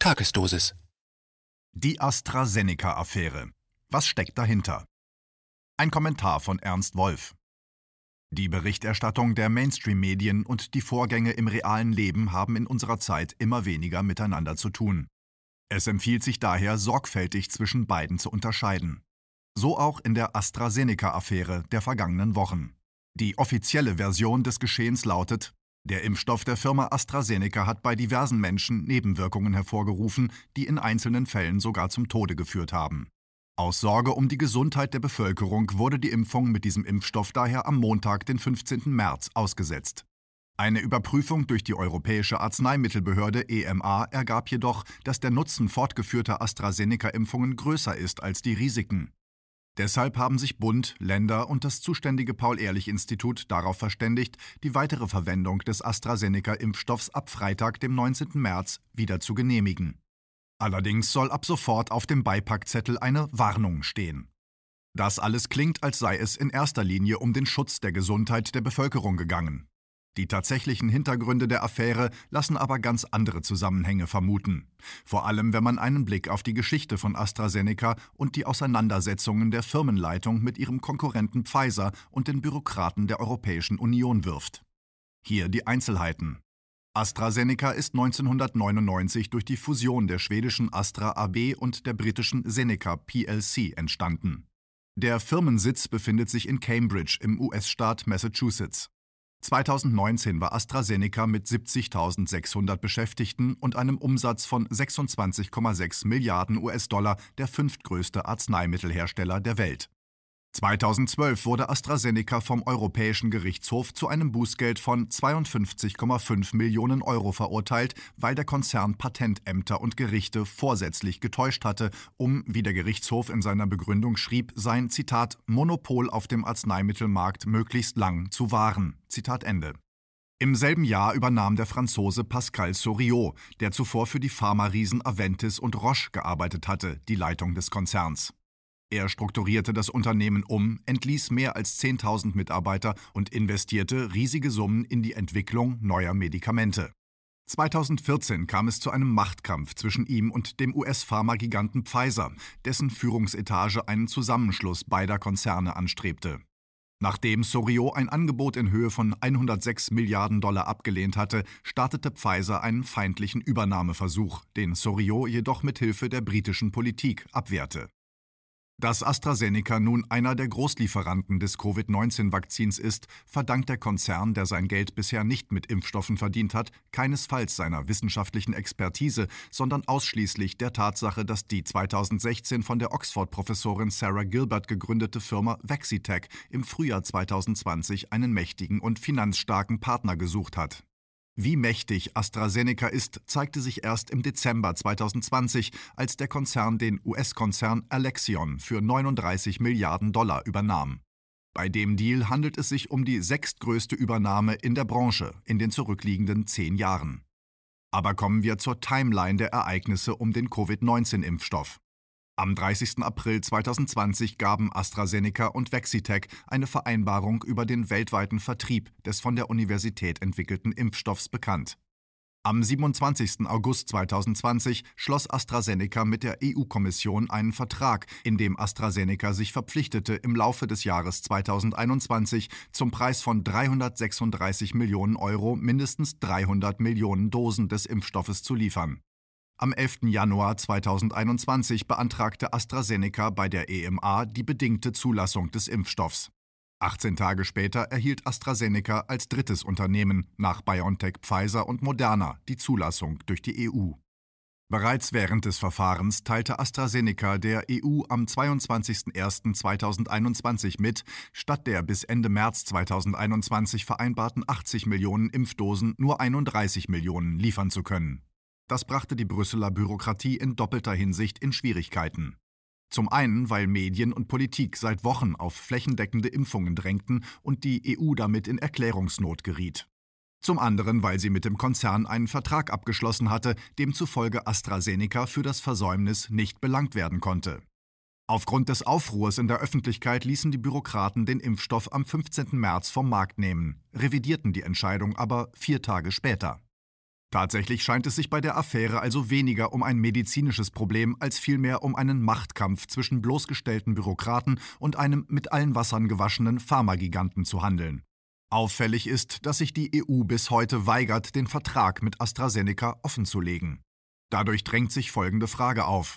Tagesdosis. Die AstraZeneca-Affäre. Was steckt dahinter? Ein Kommentar von Ernst Wolf. Die Berichterstattung der Mainstream-Medien und die Vorgänge im realen Leben haben in unserer Zeit immer weniger miteinander zu tun. Es empfiehlt sich daher, sorgfältig zwischen beiden zu unterscheiden. So auch in der AstraZeneca-Affäre der vergangenen Wochen. Die offizielle Version des Geschehens lautet, der Impfstoff der Firma AstraZeneca hat bei diversen Menschen Nebenwirkungen hervorgerufen, die in einzelnen Fällen sogar zum Tode geführt haben. Aus Sorge um die Gesundheit der Bevölkerung wurde die Impfung mit diesem Impfstoff daher am Montag, den 15. März, ausgesetzt. Eine Überprüfung durch die Europäische Arzneimittelbehörde EMA ergab jedoch, dass der Nutzen fortgeführter AstraZeneca-Impfungen größer ist als die Risiken. Deshalb haben sich Bund, Länder und das zuständige Paul-Ehrlich-Institut darauf verständigt, die weitere Verwendung des AstraZeneca-Impfstoffs ab Freitag, dem 19. März, wieder zu genehmigen. Allerdings soll ab sofort auf dem Beipackzettel eine Warnung stehen. Das alles klingt, als sei es in erster Linie um den Schutz der Gesundheit der Bevölkerung gegangen. Die tatsächlichen Hintergründe der Affäre lassen aber ganz andere Zusammenhänge vermuten. Vor allem, wenn man einen Blick auf die Geschichte von AstraZeneca und die Auseinandersetzungen der Firmenleitung mit ihrem Konkurrenten Pfizer und den Bürokraten der Europäischen Union wirft. Hier die Einzelheiten. AstraZeneca ist 1999 durch die Fusion der schwedischen Astra AB und der britischen Seneca plc entstanden. Der Firmensitz befindet sich in Cambridge im US-Staat Massachusetts. 2019 war AstraZeneca mit 70.600 Beschäftigten und einem Umsatz von 26,6 Milliarden US-Dollar der fünftgrößte Arzneimittelhersteller der Welt. 2012 wurde AstraZeneca vom Europäischen Gerichtshof zu einem Bußgeld von 52,5 Millionen Euro verurteilt, weil der Konzern Patentämter und Gerichte vorsätzlich getäuscht hatte, um, wie der Gerichtshof in seiner Begründung schrieb, sein Zitat Monopol auf dem Arzneimittelmarkt möglichst lang zu wahren. Zitat Ende. Im selben Jahr übernahm der Franzose Pascal Soriot, der zuvor für die Pharma-Riesen Aventis und Roche gearbeitet hatte, die Leitung des Konzerns. Er strukturierte das Unternehmen um, entließ mehr als 10.000 Mitarbeiter und investierte riesige Summen in die Entwicklung neuer Medikamente. 2014 kam es zu einem Machtkampf zwischen ihm und dem US-Pharmagiganten Pfizer, dessen Führungsetage einen Zusammenschluss beider Konzerne anstrebte. Nachdem Soriot ein Angebot in Höhe von 106 Milliarden Dollar abgelehnt hatte, startete Pfizer einen feindlichen Übernahmeversuch, den Soriot jedoch mit Hilfe der britischen Politik abwehrte. Dass AstraZeneca nun einer der Großlieferanten des Covid-19-Vakzins ist, verdankt der Konzern, der sein Geld bisher nicht mit Impfstoffen verdient hat, keinesfalls seiner wissenschaftlichen Expertise, sondern ausschließlich der Tatsache, dass die 2016 von der Oxford-Professorin Sarah Gilbert gegründete Firma Vaxitech im Frühjahr 2020 einen mächtigen und finanzstarken Partner gesucht hat. Wie mächtig AstraZeneca ist, zeigte sich erst im Dezember 2020, als der Konzern den US-Konzern Alexion für 39 Milliarden Dollar übernahm. Bei dem Deal handelt es sich um die sechstgrößte Übernahme in der Branche in den zurückliegenden zehn Jahren. Aber kommen wir zur Timeline der Ereignisse um den Covid-19-Impfstoff. Am 30. April 2020 gaben AstraZeneca und Vaxitech eine Vereinbarung über den weltweiten Vertrieb des von der Universität entwickelten Impfstoffs bekannt. Am 27. August 2020 schloss AstraZeneca mit der EU-Kommission einen Vertrag, in dem AstraZeneca sich verpflichtete, im Laufe des Jahres 2021 zum Preis von 336 Millionen Euro mindestens 300 Millionen Dosen des Impfstoffes zu liefern. Am 11. Januar 2021 beantragte AstraZeneca bei der EMA die bedingte Zulassung des Impfstoffs. 18 Tage später erhielt AstraZeneca als drittes Unternehmen nach BioNTech, Pfizer und Moderna die Zulassung durch die EU. Bereits während des Verfahrens teilte AstraZeneca der EU am 22.01.2021 mit, statt der bis Ende März 2021 vereinbarten 80 Millionen Impfdosen nur 31 Millionen liefern zu können. Das brachte die Brüsseler Bürokratie in doppelter Hinsicht in Schwierigkeiten. Zum einen, weil Medien und Politik seit Wochen auf flächendeckende Impfungen drängten und die EU damit in Erklärungsnot geriet. Zum anderen, weil sie mit dem Konzern einen Vertrag abgeschlossen hatte, demzufolge AstraZeneca für das Versäumnis nicht belangt werden konnte. Aufgrund des Aufruhrs in der Öffentlichkeit ließen die Bürokraten den Impfstoff am 15. März vom Markt nehmen, revidierten die Entscheidung aber vier Tage später. Tatsächlich scheint es sich bei der Affäre also weniger um ein medizinisches Problem als vielmehr um einen Machtkampf zwischen bloßgestellten Bürokraten und einem mit allen Wassern gewaschenen Pharmagiganten zu handeln. Auffällig ist, dass sich die EU bis heute weigert, den Vertrag mit AstraZeneca offenzulegen. Dadurch drängt sich folgende Frage auf.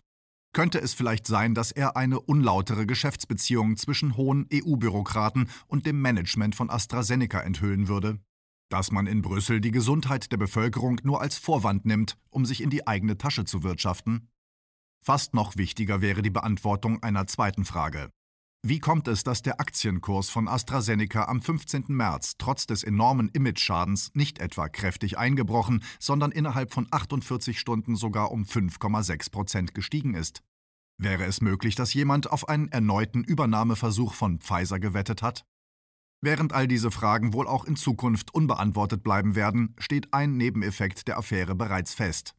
Könnte es vielleicht sein, dass er eine unlautere Geschäftsbeziehung zwischen hohen EU-Bürokraten und dem Management von AstraZeneca enthüllen würde? Dass man in Brüssel die Gesundheit der Bevölkerung nur als Vorwand nimmt, um sich in die eigene Tasche zu wirtschaften? Fast noch wichtiger wäre die Beantwortung einer zweiten Frage. Wie kommt es, dass der Aktienkurs von AstraZeneca am 15. März trotz des enormen Image-Schadens nicht etwa kräftig eingebrochen, sondern innerhalb von 48 Stunden sogar um 5,6 Prozent gestiegen ist? Wäre es möglich, dass jemand auf einen erneuten Übernahmeversuch von Pfizer gewettet hat? Während all diese Fragen wohl auch in Zukunft unbeantwortet bleiben werden, steht ein Nebeneffekt der Affäre bereits fest.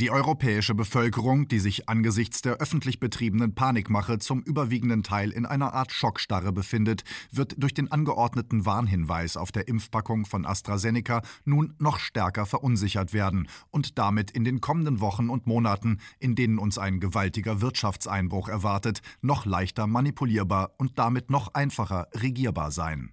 Die europäische Bevölkerung, die sich angesichts der öffentlich betriebenen Panikmache zum überwiegenden Teil in einer Art Schockstarre befindet, wird durch den angeordneten Warnhinweis auf der Impfpackung von AstraZeneca nun noch stärker verunsichert werden und damit in den kommenden Wochen und Monaten, in denen uns ein gewaltiger Wirtschaftseinbruch erwartet, noch leichter manipulierbar und damit noch einfacher regierbar sein.